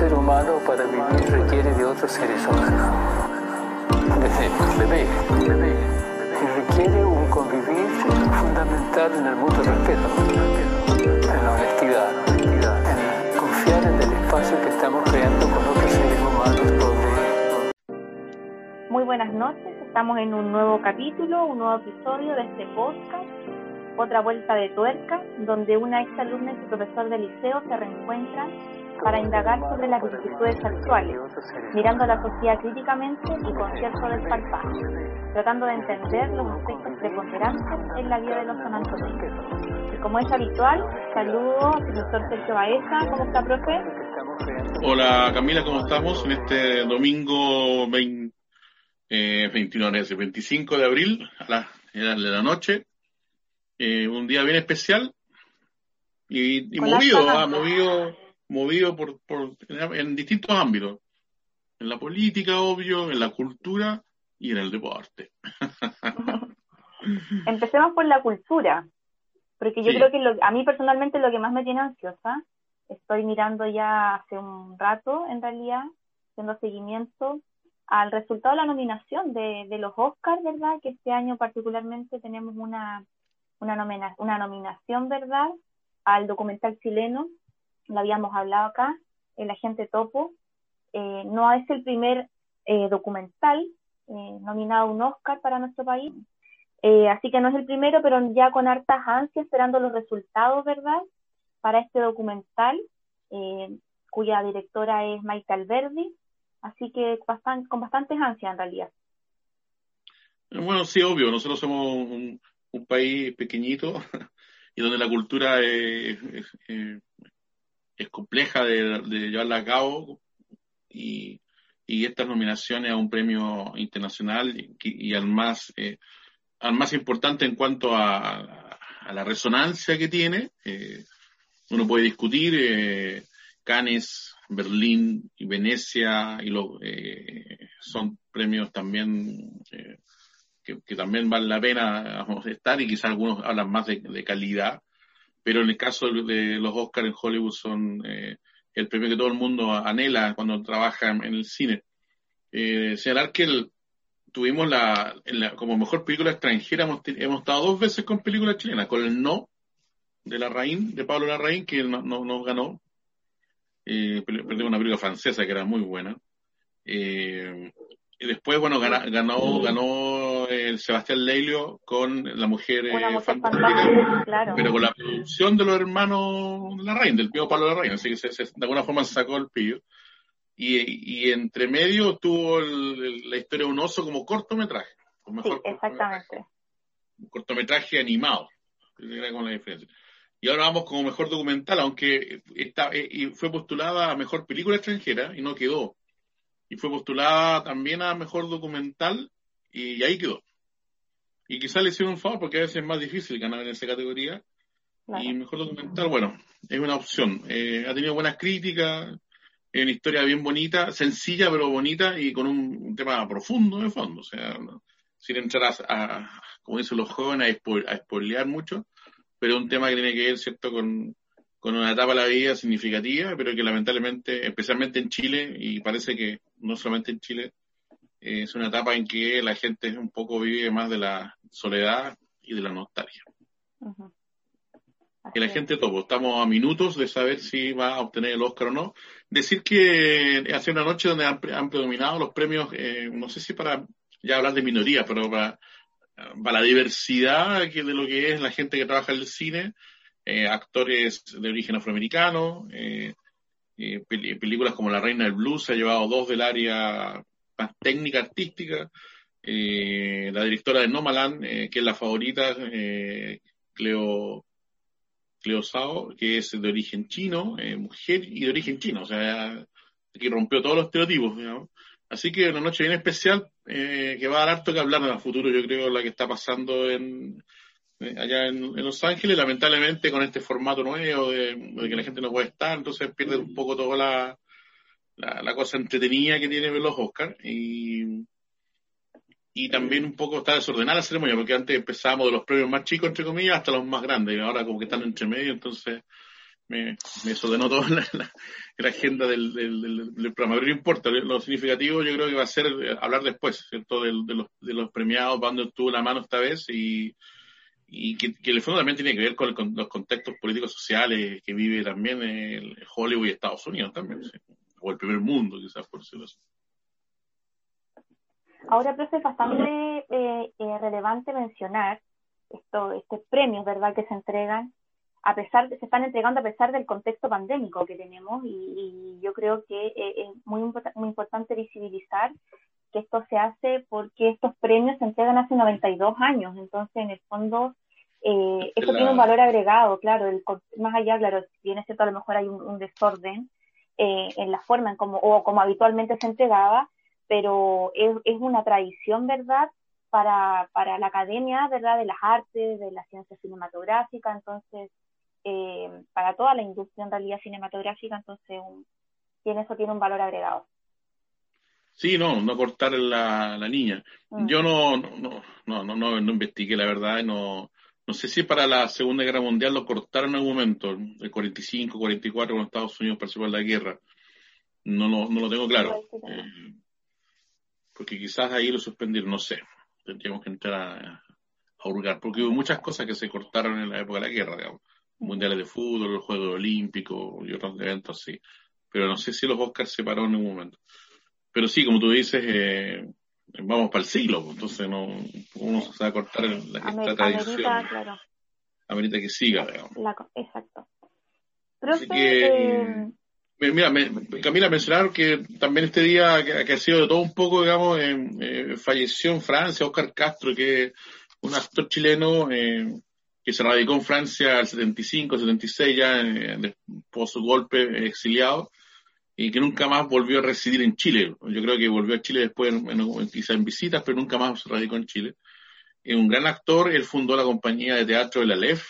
ser humano para vivir requiere de otros seres humanos. Desde bebé, bebé, y requiere un convivir fundamental en el mutuo respeto, en la honestidad, en confiar en el espacio que estamos creando con otros seres humanos donde... Muy buenas noches, estamos en un nuevo capítulo, un nuevo episodio de este podcast otra vuelta de tuerca, donde una ex alumna y su profesor de liceo se reencuentran para indagar sobre las vicisitudes sexuales, mirando la sociedad críticamente y con cierto desparpajo, tratando de entender los aspectos preponderantes en la vida de los sanantoneses. Y como es habitual, saludo al profesor Sergio Baeza. ¿Cómo está, profe? Hola, Camila, ¿cómo estamos? En este domingo 20, eh, 29, 25 de abril, a las de la noche, eh, un día bien especial y, movido, ah, movido, movido por, por, en distintos ámbitos, en la política, obvio, en la cultura y en el deporte. Empecemos por la cultura, porque yo creo que a mí personalmente lo que más me tiene ansiosa, estoy mirando ya hace un rato, en realidad, haciendo seguimiento al resultado de la nominación de, de los Oscars, ¿verdad? Que este año particularmente tenemos una una, una nominación, ¿verdad?, al documental chileno, lo habíamos hablado acá, El Agente Topo. Eh, no es el primer eh, documental eh, nominado a un Oscar para nuestro país, así que no es el primero, pero ya con hartas ansias, esperando los resultados, ¿verdad?, para este documental, cuya directora es Maite Alberdi, así que con bastantes ansias en realidad. Bueno, sí, obvio, nosotros somos un, un país pequeñito y donde la cultura es, es, compleja de, llevarla a cabo y, y, estas nominaciones a un premio internacional y, al más eh, al más importante en cuanto a, a la resonancia que tiene eh, uno puede discutir eh, Cannes Berlín y Venecia y lo, son premios también que, también vale la pena estar y quizás algunos hablan más de, calidad, pero en el caso de los Oscars en Hollywood son eh, el premio que todo el mundo anhela cuando trabaja en, el cine. Eh, señalar que tuvimos la, como mejor película extranjera, hemos, estado dos veces con películas chilenas, con el No de Larraín, de Pablo Larraín, que no, no, ganó. Eh, perdimos una película francesa que era muy buena. Eh, y después, bueno, ganó, ganó, el Sebastián Leilio con La Mujer, eh, fantástica, pero con la producción de los hermanos La Reina, del pío Pablo La Reina, así que de alguna forma se sacó el pillo. Y, y entre medio tuvo la historia de un oso como cortometraje. sí, exactamente. Un cortometraje animado, con la diferencia. Y ahora vamos como mejor documental, aunque está, eh, y fue postulada a mejor película extranjera y no quedó y fue postulada también a mejor documental y ahí quedó. Y quizás le hicieron un favor porque a veces es más difícil ganar en esa categoría. Y mejor documental, bueno, es una opción. Eh, ha tenido buenas críticas, es una historia bien bonita, sencilla pero bonita y con un, tema profundo de fondo. O sea, sin entrar a, como dicen los jóvenes, a, spoilear mucho, pero un tema que tiene que ver, ¿cierto?, con, con una etapa de la vida significativa, pero que lamentablemente, especialmente en Chile, y parece que no solamente en Chile, eh, es una etapa en que la gente un poco vive más de la soledad y de la nostalgia. Que la gente topo, estamos a minutos de saber si va a obtener el Oscar o no. Decir que hace una noche donde han, predominado los premios, eh, no sé si para ya hablar de minoría, pero para, para la diversidad de lo que es la gente que trabaja en el cine, eh, actores de origen afroamericano, eh, eh, películas como La Reina del Blues se ha llevado dos del área más técnica artística, la directora de Nomaland, que es la favorita, Cleo, Cleo Sao, que es de origen chino, mujer y de origen chino, o sea, que rompió todos los estereotipos, Así que una noche bien especial que va a dar harto que hablar en el futuro, yo creo, la que está pasando en, eh, allá en, Los Ángeles, lamentablemente con este formato nuevo de, que la gente no puede estar, entonces pierde un poco toda la, la, cosa entretenida que tiene los Oscars y, y también un poco está desordenada la ceremonia, porque antes empezábamos de los premios más chicos, entre comillas, hasta los más grandes, y ahora como que están entre medio, entonces me, me desordenó toda la, agenda del, del, programa. Pero no importa, lo significativo yo creo que va a ser hablar después, ¿cierto? De, los, de los premiados, dónde tuvo la mano esta vez y, y que, el fondo también tiene que ver con, los contextos políticos sociales que vive también el Hollywood y Estados Unidos también, o el primer mundo quizás por decirlo así. Ahora, profe, es bastante eh, eh, relevante mencionar esto, estos premios, ¿verdad?, que se entregan, a pesar de, se están entregando a pesar del contexto pandémico que tenemos y, yo creo que eh, es muy, muy importante visibilizar que esto se hace porque estos premios se entregan hace 92 años, entonces en el fondo eh, esto tiene un valor agregado, claro, el, más allá, claro, si bien es cierto, a lo mejor hay un, desorden eh, en la forma en como, o como habitualmente se entregaba, pero es, es una tradición, ¿verdad?, para, para la academia, ¿verdad?, de las artes, de la ciencia cinematográfica, entonces, eh, para toda la industria en realidad cinematográfica, entonces, tiene, eso tiene un valor agregado. Sí, no, no cortar la, la niña. Mm. Yo no no, no, no, no, no, investigué, la verdad, no, no sé si para la Segunda Guerra Mundial lo cortaron en algún momento, el 45, 44, cuando Estados Unidos participó en la guerra. No, no, no lo tengo claro. Eh, porque quizás ahí lo suspendieron, no sé. Tendríamos que entrar a, a, hurgar, porque hubo muchas cosas que se cortaron en la época de la guerra, digamos. Mundiales de fútbol, los Juegos Olímpicos y otros eventos así. Pero no sé si los Oscars se pararon en un momento. Pero sí, como tú dices, eh, vamos para el siglo, pues, entonces no uno se va a cortar la, esta tradición. Amerita, claro. Amerita que siga, digamos. exacto. Profe, eh, Mira, me, Camila, mencionar que también este día, que, ha sido de todo un poco, digamos, eh, falleció en Francia Oscar Castro, que es un actor chileno eh, que se radicó en Francia al 75, 76, ya eh, post golpe exiliado, y que nunca más volvió a residir en Chile. Yo creo que volvió a Chile después, en, quizá en visitas, pero nunca más radicó en Chile. Es un gran actor, él fundó la compañía de teatro de la LEF,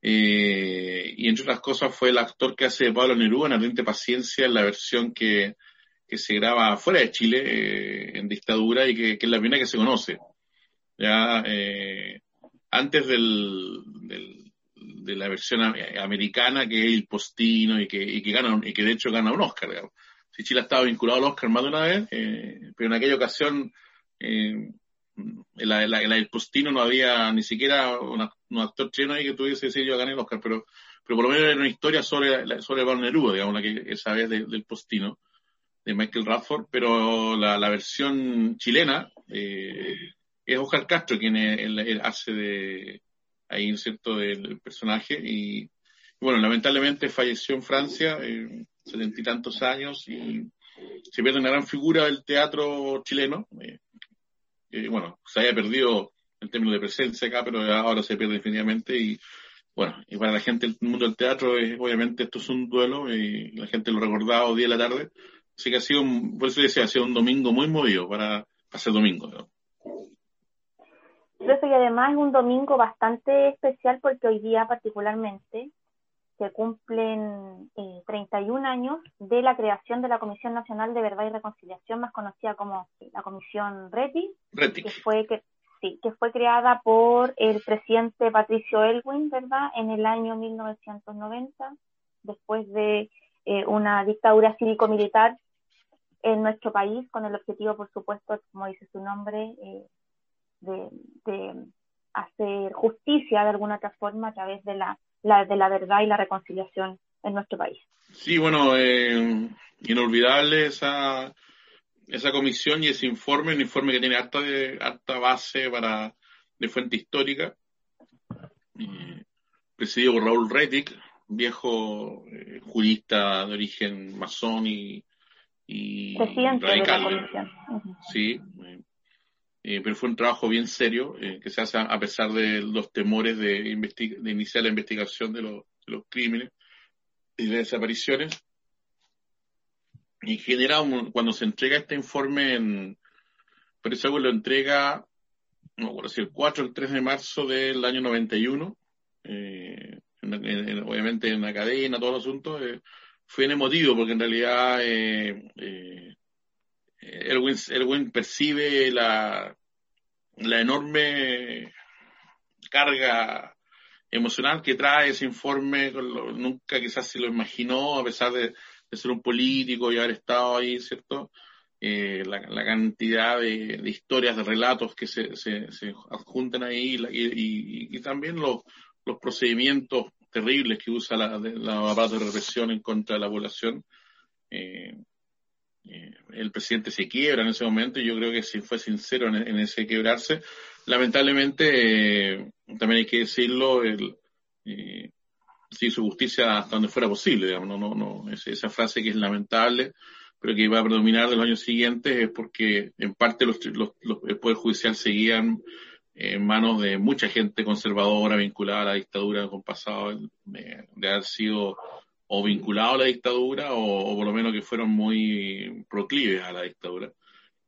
eh, y entre otras cosas fue el actor que hace Pablo Neruda en Ardiente Paciencia, en la versión que, que se graba fuera de Chile, eh, en dictadura, y que, es la primera que se conoce. Ya, eh, antes del, de la versión americana, que es el postino y que, y que gana, y que de hecho gana un Oscar. Si Chile ha estado vinculado al Oscar más de una vez, eh, pero en aquella ocasión, eh, la, en, la, Postino no había ni siquiera un actor chileno ahí que tuviese decir yo gané el Oscar, pero, pero por lo menos era una historia sobre, sobre Pablo Neruda, digamos, la que esa vez del Postino, de Michael Radford, pero la, la versión chilena eh, es Oscar Castro quien hace de ahí, ¿cierto?, del personaje y, bueno, lamentablemente falleció en Francia, eh, setenta y tantos años y se pierde una gran figura del teatro chileno. Eh, bueno, se haya perdido en términos de presencia acá, pero ahora se pierde definitivamente y bueno, y para la gente del mundo del teatro, obviamente esto es un duelo y la gente lo ha recordado día y la tarde. Así que ha sido, un, por eso decía, ha sido un domingo muy movido para, hacer domingo. ¿no? Y además es un domingo bastante especial porque hoy día particularmente se cumplen eh, 31 años de la creación de la Comisión Nacional de Verdad y Reconciliación, más conocida como la Comisión RETI, que fue que sí, que fue creada por el presidente Patricio Elwin, ¿verdad? En el año 1990, después de eh, una dictadura cívico-militar en nuestro país, con el objetivo, por supuesto, como dice su nombre, eh, de, de hacer justicia de alguna otra forma a través de la la, de la verdad y la reconciliación en nuestro país. Sí, bueno, eh, inolvidable esa, esa comisión y ese informe, un informe que tiene harta, de, harta base para, de fuente histórica, presidido por Raúl Rettig, viejo eh, jurista de origen masón y, y radical. Sí, eh, pero fue un trabajo bien serio eh, que se hace a, pesar de los temores de, de iniciar la investigación de, los crímenes y de desapariciones. En general, cuando se entrega este informe, en, eso lo entrega, no por decir, el 4 o el 3 de marzo del año 91, eh, obviamente en la cadena, todo el asunto, eh, fue en emotivo porque en realidad Erwin percibe la, enorme carga emocional que trae ese informe, nunca quizás se lo imaginó, a pesar de, ser un político y haber estado ahí, ¿cierto? Eh, la, cantidad de, historias, de relatos que se, se, adjuntan ahí y, y, también los, procedimientos terribles que usa la, la de represión en contra de la población. Eh, eh, el presidente se quiebra en ese momento y yo creo que si fue sincero en, ese quebrarse. Lamentablemente, eh, también hay que decirlo, el, eh, se hizo justicia hasta donde fuera posible, digamos, no, no, no, esa frase que es lamentable, pero que iba a predominar de los años siguientes es porque en parte los, los, los el Poder Judicial seguían en manos de mucha gente conservadora vinculada a la dictadura con pasado de, de haber sido o vinculados a la dictadura o, por lo menos que fueron muy proclives a la dictadura.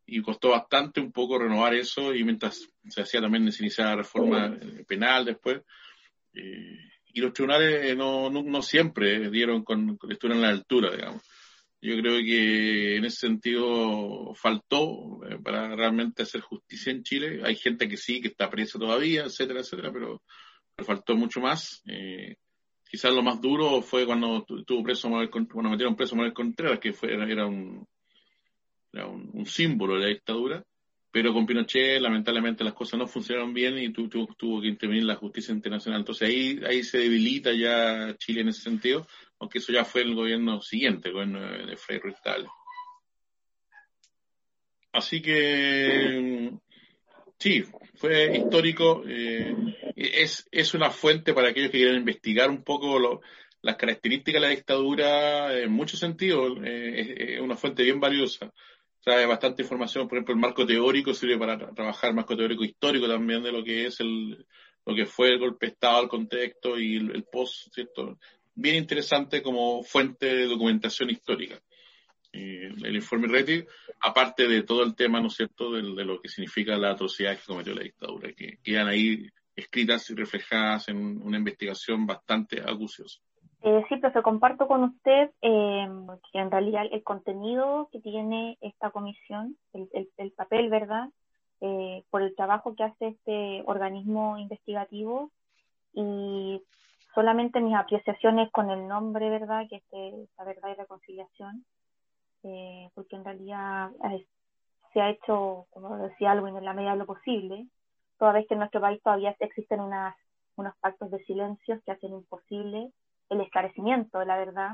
Y costó bastante un poco renovar eso y mientras se hacía también se iniciaba la reforma penal después. Eh, y los tribunales no, no, siempre dieron con, estuvieron a la altura, digamos. Yo creo que en ese sentido faltó eh, para realmente hacer justicia en Chile. Hay gente que sí, que está presa todavía, etcétera, etcétera, pero, pero faltó mucho más. Eh, quizás lo más duro fue cuando tuvo preso Manuel, cuando metieron preso Manuel Contreras, que era, un, símbolo de la dictadura, pero con Pinochet lamentablemente las cosas no funcionaron bien y tuvo que intervenir la justicia internacional. Entonces ahí, ahí se debilita ya Chile en ese sentido, aunque eso ya fue el gobierno siguiente, el gobierno de Frei Ruiz Así que fue histórico. Eh, es, es una fuente para aquellos que quieren investigar un poco las características de la dictadura en muchos sentidos. Eh, es, una fuente bien valiosa. Trae bastante información, por ejemplo, el marco teórico sirve para trabajar el marco teórico histórico también de lo que es el, lo que fue el golpe de Estado, el contexto y el, post, ¿cierto? Bien interesante como fuente de documentación histórica. El informe RETI, aparte de todo el tema, ¿no es cierto?, de, lo que significa la atrocidad que cometió la dictadura, que quedan ahí escritas y reflejadas en una investigación bastante acuciosa. Eh, sí, profe, comparto con usted eh, que en realidad el contenido que tiene esta comisión, el, papel, ¿verdad? Eh, por el trabajo que hace este organismo investigativo y solamente mis apreciaciones con el nombre, ¿verdad? Que es la verdad y reconciliación, eh, porque en realidad se ha hecho, como decía algo en la medida de lo posible, toda vez que en nuestro país todavía existen unas, unos pactos de silencio que hacen imposible el esclarecimiento de la verdad,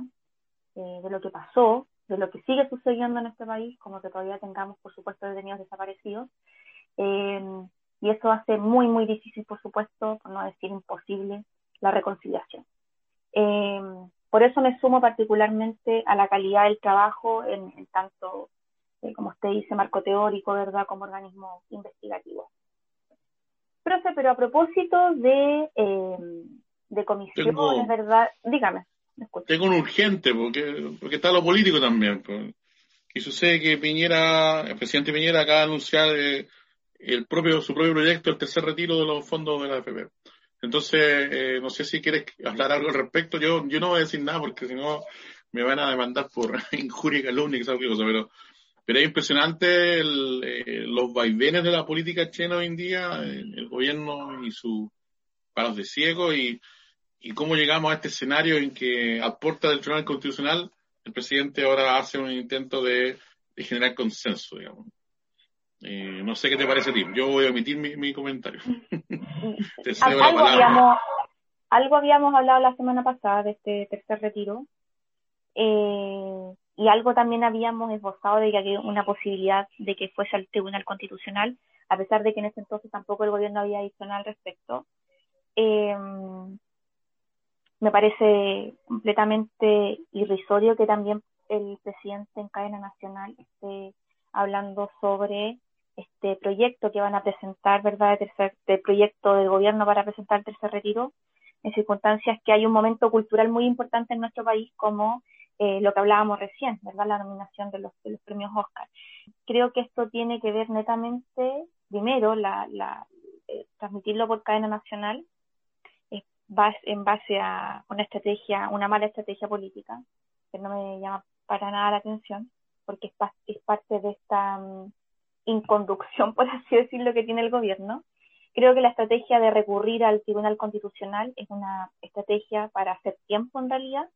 eh, de lo que pasó, de lo que sigue sucediendo en este país, como que todavía tengamos, por supuesto, detenidos desaparecidos. Eh, y eso hace muy, muy difícil, por supuesto, por no decir imposible, la reconciliación. Eh, por eso me sumo particularmente a la calidad del trabajo en, en tanto, como usted dice, marco teórico, ¿verdad?, como organismo investigativo pero a propósito de, eh, de comisiones, ¿verdad? Dígame. Tengo un urgente, porque, porque está lo político también. Pues. Y sucede que Piñera, el presidente Piñera acaba de anunciar eh, el propio, su propio proyecto, el tercer retiro de los fondos de la AFP. Entonces, eh, no sé si quieres hablar algo al respecto. Yo, yo no voy a decir nada porque si no me van a demandar por injuria y calumnia, cosa, pero pero es impresionante eh, los vaivenes de la política china hoy en día, el, gobierno y sus paros de ciego y, y cómo llegamos a este escenario en que a puerta del Tribunal Constitucional el presidente ahora hace un intento de, generar consenso, digamos. Eh, no sé qué te parece a ti. Yo voy a omitir mi, comentario. algo, habíamos, algo habíamos hablado la semana pasada de este tercer retiro. Eh, y algo también habíamos esbozado de que había una posibilidad de que fuese al Tribunal Constitucional, a pesar de que en ese entonces tampoco el gobierno había dicho nada al respecto. Em, me parece completamente irrisorio que también el presidente en cadena nacional esté hablando sobre este proyecto que van a presentar, ¿verdad?, de, tercer, de proyecto del gobierno para presentar el tercer retiro, en circunstancias que hay un momento cultural muy importante en nuestro país como eh, lo que hablábamos recién, ¿verdad? La nominación de los, premios Oscar. Creo que esto tiene que ver netamente, primero, la, la eh, transmitirlo por cadena nacional eh, en base a una estrategia, una mala estrategia política, que no me llama para nada la atención, porque es, parte de esta mm, inconducción, por así decirlo, que tiene el gobierno. Creo que la estrategia de recurrir al Tribunal Constitucional es una estrategia para hacer tiempo en realidad.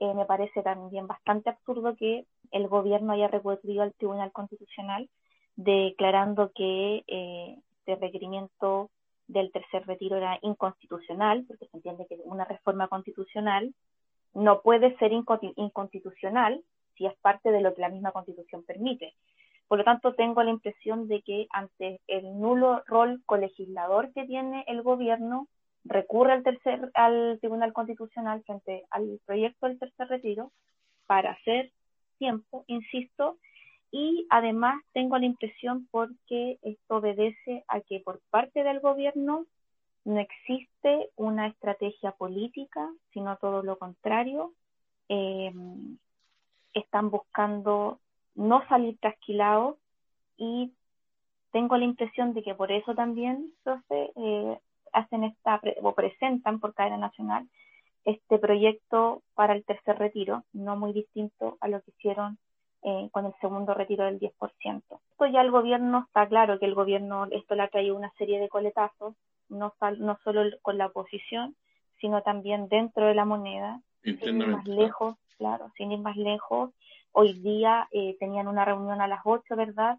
Eh, me parece también bastante absurdo que el gobierno haya recurrido al Tribunal Constitucional declarando que eh, este requerimiento del tercer retiro era inconstitucional, porque se entiende que una reforma constitucional no puede ser inconstitucional si es parte de lo que la misma constitución permite. Por lo tanto, tengo la impresión de que ante el nulo rol colegislador que tiene el gobierno, recurre al, tercer, al Tribunal Constitucional frente al proyecto del tercer retiro para hacer tiempo, insisto, y además tengo la impresión porque esto obedece a que por parte del gobierno no existe una estrategia política, sino todo lo contrario. Eh, están buscando no salir trasquilados y tengo la impresión de que por eso también entonces, eh, hacen esta o presentan por cadena nacional este proyecto para el tercer retiro, no muy distinto a lo que hicieron eh, con el segundo retiro del 10%. Esto ya el gobierno, está claro que el gobierno, esto le ha traído una serie de coletazos, no, no solo con la oposición, sino también dentro de la moneda, sin ir más lejos, claro, sin ir más lejos. Hoy día eh, tenían una reunión a las 8, ¿verdad?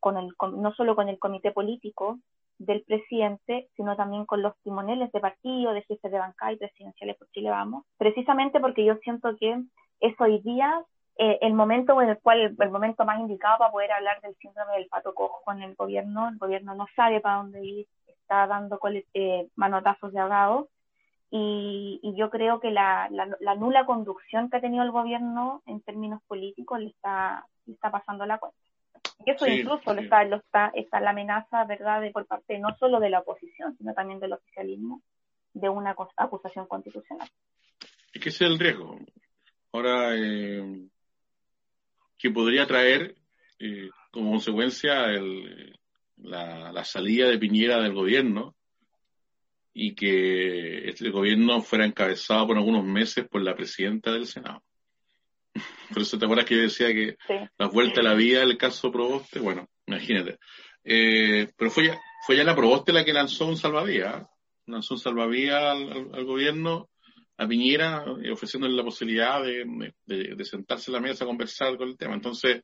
Con el, no solo con el comité político del presidente, sino también con los timoneles de partido, de jefes de bancada y presidenciales por Chile Vamos, precisamente porque yo siento que es hoy día eh, el momento en el cual, el momento más indicado para poder hablar del síndrome del pato cojo con el gobierno, el gobierno no sabe para dónde ir, está dando eh, manotazos de ahogado y, y, yo creo que la, la, nula conducción que ha tenido el gobierno en términos políticos le está, le está pasando la cuenta. Y eso incluso Está, lo está, está la amenaza, ¿verdad?, de, por parte no solo de la oposición, sino también del oficialismo, de una acusación constitucional. Es que ese es el riesgo. Ahora, eh, que podría traer eh, como consecuencia el, la, la, salida de Piñera del gobierno y que este gobierno fuera encabezado por algunos meses por la presidenta del Senado. Por eso te acuerdas que yo decía que la vuelta a la vida del caso Proboste, bueno, imagínate. Eh, pero fue ya, fue ya la Proboste la que lanzó un salvavidas, ¿eh? lanzó un salvavidas al gobierno a Piñera eh, ofreciéndole la posibilidad de, de, sentarse a la mesa a conversar con el tema. Entonces,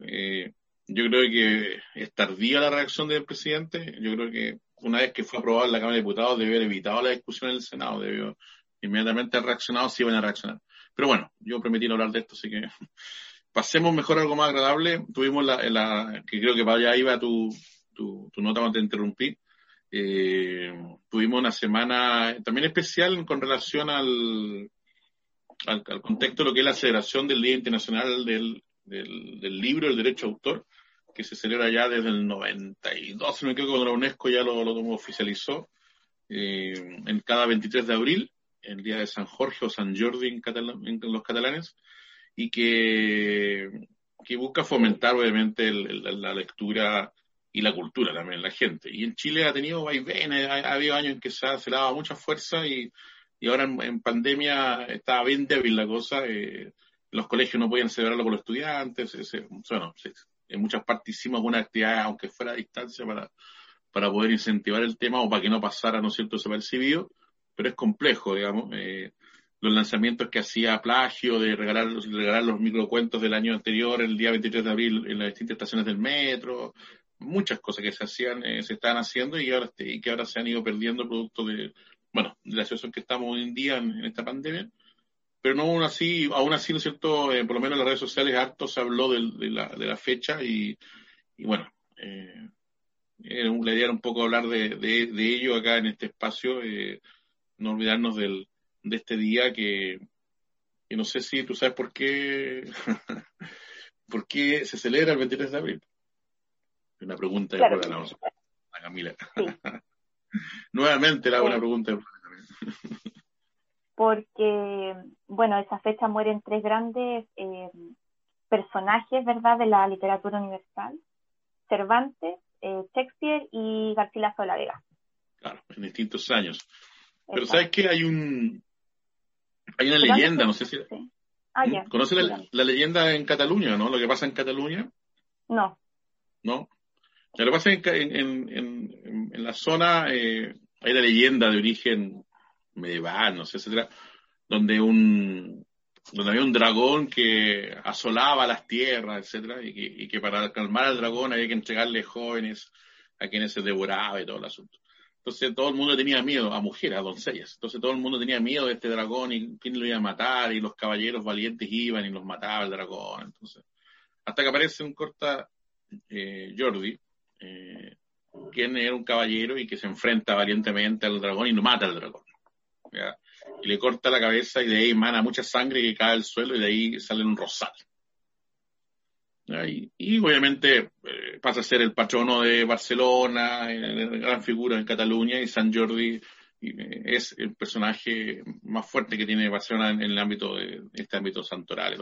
eh, yo creo que es tardía la reacción del presidente. Yo creo que una vez que fue aprobado en la Cámara de Diputados, debió haber evitado la discusión en el Senado, debió inmediatamente haber reaccionado si iban a reaccionar. Pero bueno, yo prometí no hablar de esto, así que pasemos mejor a algo más agradable. Tuvimos la, la que creo que allá iba tu, tu, tu nota cuando te interrumpí. Eh, tuvimos una semana también especial con relación al, al, contexto de lo que es la celebración del Día Internacional del, del, Libro, el Derecho Autor, que se celebra ya desde el 92, si no me equivoco, cuando la UNESCO ya lo, lo oficializó, eh, en cada 23 de abril, el día de San Jorge o San Jordi en, en los catalanes, y que, que busca fomentar obviamente la lectura y la cultura también, la gente. Y en Chile ha tenido vaivenes, ha, ha habido años en que se ha, se dado mucha fuerza y, y ahora en, pandemia estaba bien débil la cosa. Eh, los colegios no podían celebrarlo con los estudiantes. bueno, en muchas partes hicimos alguna actividad, aunque fuera a distancia, para, para poder incentivar el tema o para que no pasara, ¿no es cierto?, desapercibido. Pero es complejo, digamos. Eh, los lanzamientos que hacía Plagio de regalar, regalar los microcuentos del año anterior, el día 23 de abril, en las distintas estaciones del metro, muchas cosas que se hacían, eh, se estaban haciendo y que ahora se han ido perdiendo producto de, bueno, de la situación que estamos hoy en día en, esta pandemia. Pero no aún así, aún así, ¿no es cierto? Eh, por lo menos en las redes sociales harto se habló de, la, de la fecha y, y bueno, eh, la idea era un poco hablar de, de, de ello acá en este espacio, eh, no olvidarnos del, de este día que, que no sé si tú sabes por qué, por qué se celebra el 23 de abril. Una pregunta de a Camila. Nuevamente hago una pregunta. Porque, bueno, esa fecha mueren tres grandes eh, personajes, ¿verdad?, de la literatura universal. Cervantes, eh, Shakespeare y García de la Vega. Claro, en distintos años. Pero ¿sabes qué? Hay un... Hay una leyenda, no sé si... Ah. ¿Conoce la, la, leyenda en Cataluña, no? Lo que pasa en Cataluña. No. ¿No? Lo que pasa es que en, la zona eh, hay la leyenda de origen medieval, no sé, etcétera, donde un donde había un dragón que asolaba las tierras, etcétera, y que, para calmar al dragón había que entregarle jóvenes a quienes se devoraba y todo el asunto. Entonces todo el mundo tenía miedo, a mujeres, a doncellas. Entonces todo el mundo tenía miedo de este dragón y quién lo iba a matar, y los caballeros valientes iban y los mataba el dragón. Entonces, hasta que aparece un corta eh, Jordi, eh, quien era un caballero y que se enfrenta valientemente al dragón y no mata al dragón. Y le corta la cabeza y de ahí emana mucha sangre que cae al suelo y de ahí sale un rosal. Y, obviamente eh, pasa a ser el patrono de Barcelona, eh, gran figura en Cataluña y San Jordi eh, es el personaje más fuerte que tiene Barcelona en, el ámbito de este ámbito santoral y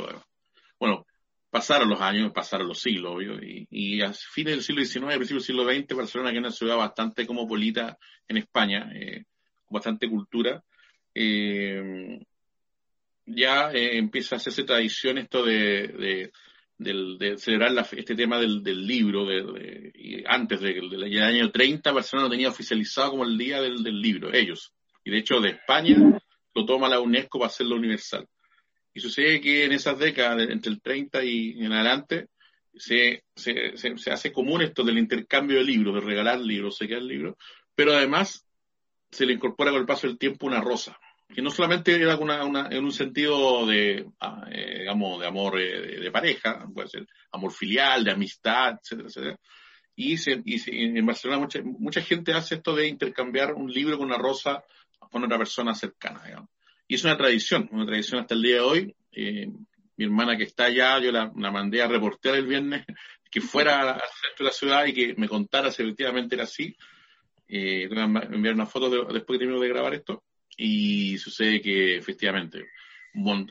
Bueno, pasaron los años, pasaron los siglos, obvio, y, a fines del siglo XIX, principios del siglo XX, Barcelona, que es una ciudad bastante cosmopolita en España, con bastante cultura, eh, ya eh, empieza a hacerse tradición esto de, celebrar este tema del, libro. De, y antes del año 30, Barcelona lo tenía oficializado como el Día del, Libro, ellos. Y de hecho, de España lo toma la UNESCO para hacerlo universal. Y sucede que en esas décadas, entre el 30 y en adelante, se, se, se, hace común esto del intercambio de libros, de regalar libros, se queda el libro, pero además se le incorpora con el paso del tiempo una rosa, que no solamente era una, en un sentido de, ah, eh, digamos, de amor eh, de, pareja, puede ser amor filial, de amistad, etcétera, etcétera. Y, en Barcelona mucha, mucha gente hace esto de intercambiar un libro con una rosa con otra persona cercana, digamos. Y es una tradición, una tradición hasta el día de hoy. Eh, mi hermana que está allá, yo la, mandé a reportear el viernes que fuera al centro de la ciudad y que me contara si efectivamente era así eh, voy a enviar una foto después que termino de grabar esto y sucede que efectivamente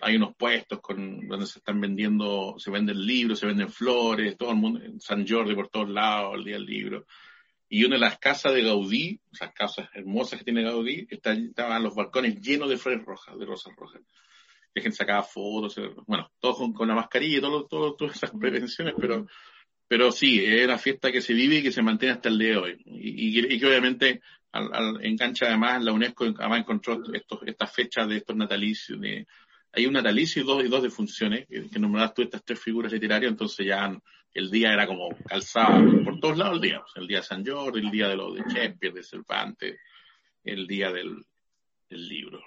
hay unos puestos con, donde se están vendiendo, se venden libros, se venden flores, todo el mundo, San Jordi por todos lados, el día del libro. Y una de las casas de Gaudí, esas casas hermosas que tiene Gaudí, estaban los balcones llenos de flores rojas, de rosas rojas. La gente sacaba fotos, bueno, todos con, la mascarilla y todo, todo, todas esas prevenciones, pero pero sí, es una fiesta que se vive y que se mantiene hasta el día de hoy. Y, que obviamente al, engancha además la UNESCO además encontró estos, estas fechas de estos natalicios. De, hay un natalicio y dos, y dos de funciones, que, que nombradas tú estas tres figuras literarias, entonces ya el día era como calzado por todos lados el día. el día de San Jordi, el día de los de Shakespeare, de Cervantes, el día del, libro.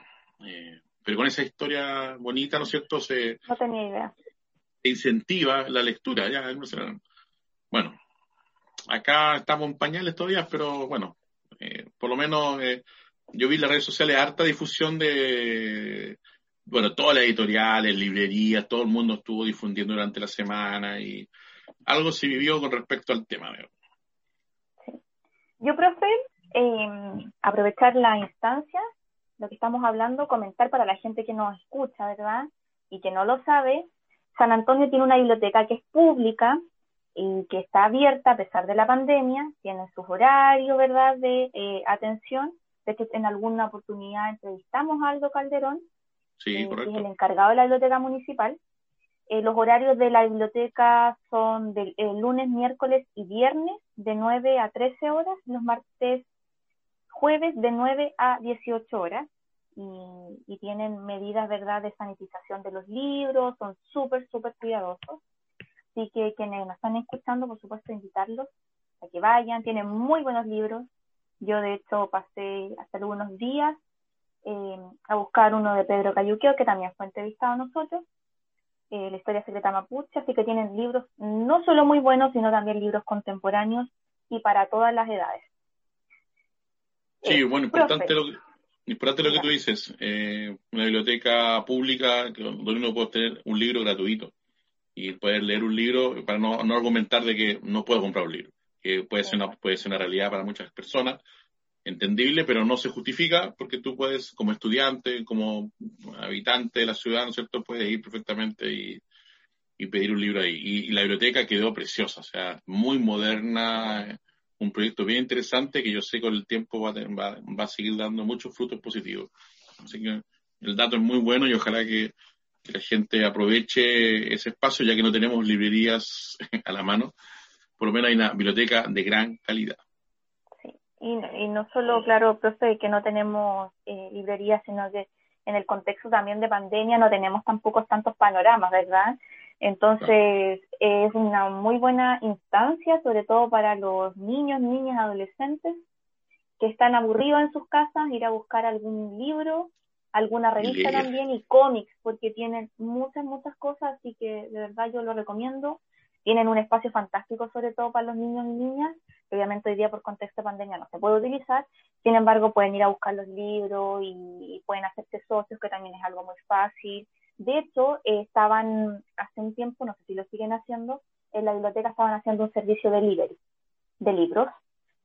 Eh, pero con esa historia bonita, ¿no es cierto? Se, no tenía idea. incentiva la lectura, ya, bueno, acá estamos en pañales todavía, pero bueno, eh, por lo menos eh, yo vi en las redes sociales harta difusión de, bueno, todas las editoriales, librerías, todo el mundo estuvo difundiendo durante la semana y algo se vivió con respecto al tema. Yo, profe, eh, aprovechar la instancia, lo que estamos hablando, comentar para la gente que nos escucha, ¿verdad? Y que no lo sabe, San Antonio tiene una biblioteca que es pública, y que está abierta a pesar de la pandemia, tiene sus horarios, ¿verdad?, de eh, atención. De hecho, en alguna oportunidad entrevistamos a Aldo Calderón, eh, que es el encargado de la biblioteca municipal. Eh, los horarios de la biblioteca son del lunes, miércoles y viernes de 9 a 13 horas, los martes, jueves de 9 a 18 horas. Y, y tienen medidas, ¿verdad?, de sanitización de los libros, son súper, súper cuidadosos. Así que quienes nos están escuchando, por supuesto, invitarlos a que vayan. Tienen muy buenos libros. Yo, de hecho, pasé hasta algunos días eh, a buscar uno de Pedro Cayuqueo, que también fue entrevistado a nosotros, eh, La historia secreta mapuche. Así que tienen libros no solo muy buenos, sino también libros contemporáneos y para todas las edades. Sí, eh, bueno, importante lo, que, importante lo que tú dices. una biblioteca pública donde uno puede tener un libro gratuito y poder leer un libro para no, no argumentar de que no puedo comprar un libro, que puede ser, una, puede ser una realidad para muchas personas, entendible, pero no se justifica porque tú puedes, como estudiante, como habitante de la ciudad, ¿no es cierto?, puedes ir perfectamente y, y pedir un libro ahí. Y, la biblioteca quedó preciosa, o sea, muy moderna, un proyecto bien interesante que yo sé con el tiempo va, va, va a seguir dando muchos frutos positivos. Así que el dato es muy bueno y ojalá que que la gente aproveche ese espacio, ya que no tenemos librerías a la mano, por lo menos hay una biblioteca de gran calidad. Sí, y, no solo, claro, profe, que no tenemos eh, librerías, sino que en el contexto también de pandemia no tenemos tampoco tantos panoramas, ¿verdad? Entonces, es una muy buena instancia, sobre todo para los niños, niñas, adolescentes que están aburridos en sus casas, ir a buscar algún libro, alguna revista también y cómics, porque tienen muchas, muchas cosas, así que de verdad yo lo recomiendo. Tienen un espacio fantástico, sobre todo para los niños y niñas, que obviamente hoy día por contexto de pandemia no se puede utilizar, sin embargo pueden ir a buscar los libros y pueden hacerse socios, que también es algo muy fácil. De hecho, eh, estaban hace un tiempo, no sé si lo siguen haciendo, en la biblioteca estaban haciendo un servicio de delivery de libros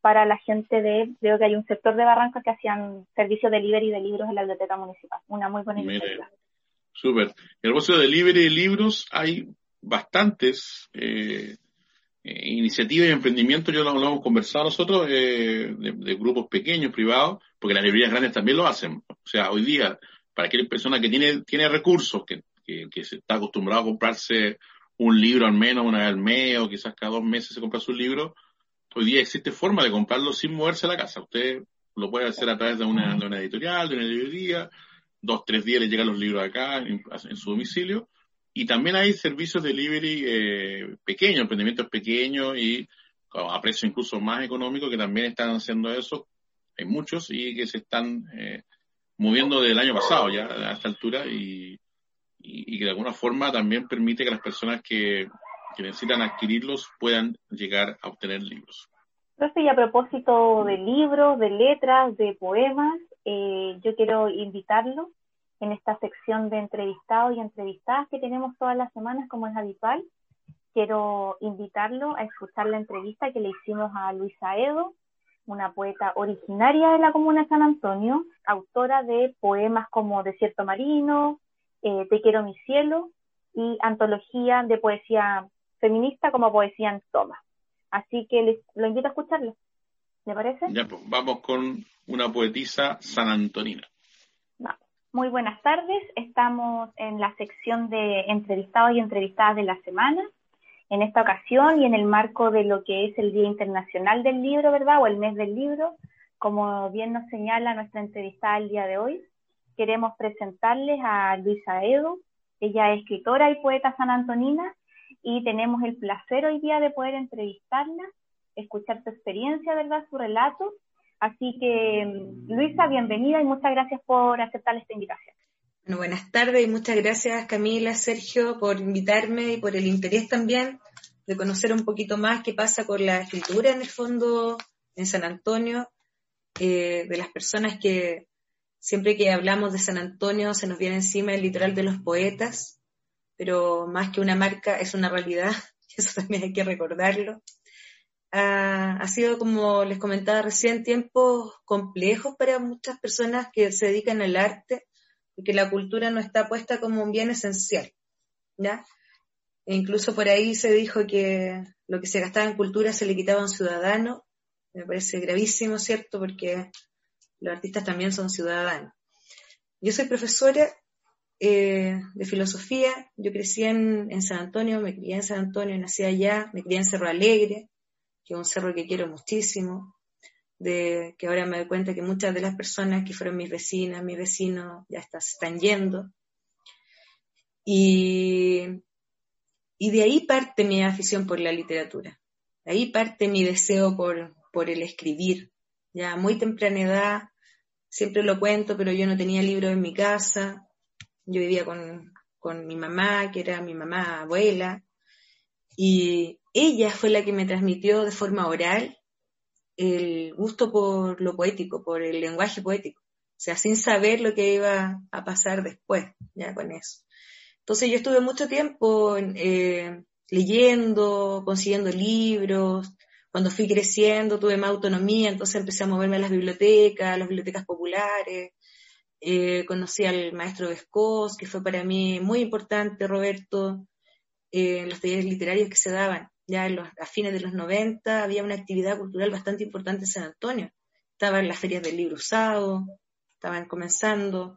para la gente de, creo que hay un sector de Barranca que hacían servicio de delivery de libros en la biblioteca municipal. Una muy buena iniciativa. Súper. El negocio de delivery de libros hay bastantes eh, eh, iniciativas y emprendimientos, yo lo, hemos conversado nosotros, de, de, grupos pequeños, privados, porque las librerías grandes también lo hacen. O sea, hoy día para aquella persona que tiene, tiene recursos, que, que, se está acostumbrado a comprarse un libro al menos una vez al mes o quizás cada dos meses se compra su libro, hoy día existe forma de comprarlo sin moverse a la casa. Usted lo puede hacer a través de una, editorial, de una librería, dos, tres días le llegan los libros acá en, su domicilio. Y también hay servicios de delivery eh, pequeños, emprendimientos pequeños y a precio incluso más económico que también están haciendo eso. Hay muchos y que se están eh, moviendo desde el año pasado ya a esta altura y, y, que de alguna forma también permite que las personas que, necesitan adquirirlos puedan llegar a obtener libros. Entonces, y a propósito de libros, de letras, de poemas, eh, yo quiero invitarlo en esta sección de entrevistados y entrevistadas que tenemos todas las semanas, como es habitual. Quiero invitarlo a escuchar la entrevista que le hicimos a Luisa Edo, una poeta originaria de la comuna de San Antonio, autora de poemas como Desierto Marino, eh, Te quiero mi cielo y antología de poesía feminista como Poesía en Toma. Así que les, lo invito a escucharlo. ¿Le parece? Ya, pues vamos con una poetisa sanantonina. Muy buenas tardes. Estamos en la sección de entrevistados y entrevistadas de la semana en esta ocasión y en el marco de lo que es el Día Internacional del Libro, ¿verdad? O el mes del libro, como bien nos señala nuestra entrevistada el día de hoy, queremos presentarles a Luisa Edo. Ella es escritora y poeta sanantonina y tenemos el placer hoy día de poder entrevistarla, escuchar su experiencia, ¿verdad? Su relato. Así que, Luisa, bienvenida y muchas gracias por aceptar esta invitación. Bueno, buenas tardes y muchas gracias Camila, Sergio, por invitarme y por el interés también de conocer un poquito más qué pasa con la escritura en el fondo en San Antonio, eh, de las personas que siempre que hablamos de San Antonio se nos viene encima el literal de los poetas, pero más que una marca es una realidad, eso también hay que recordarlo. Ah, ha sido, como les comentaba recién, tiempos complejos para muchas personas que se dedican al arte porque la cultura no está puesta como un bien esencial, ¿ya? E incluso por ahí se dijo que lo que se gastaba en cultura se le quitaba a un ciudadano, me parece gravísimo, ¿cierto? Porque los artistas también son ciudadanos. Yo soy profesora eh, de filosofía, yo crecí en, San Antonio, me crié en San Antonio, nací allá, me crié en Cerro Alegre, que es un cerro que quiero muchísimo, de que ahora me doy cuenta que muchas de las personas que fueron mis vecinas, mis vecinos, ya se están yendo. Y, de ahí parte mi afición por la literatura. De ahí parte mi deseo por, por el escribir. Ya muy temprana edad, siempre lo cuento, pero yo no tenía libros en mi casa. Yo vivía con, con mi mamá, que era mi mamá abuela. Y ella fue la que me transmitió de forma oral el gusto por lo poético, por el lenguaje poético. O sea, sin saber lo que iba a pasar después, ya con eso. Entonces yo estuve mucho tiempo eh, leyendo, consiguiendo libros. Cuando fui creciendo tuve más autonomía, entonces empecé a moverme a las bibliotecas, a las bibliotecas populares. Eh, conocí al maestro Vescos, que fue para mí muy importante, Roberto, eh, en los talleres literarios que se daban ya a fines de los 90 había una actividad cultural bastante importante en San Antonio. Estaban las ferias del libro usado, estaban comenzando,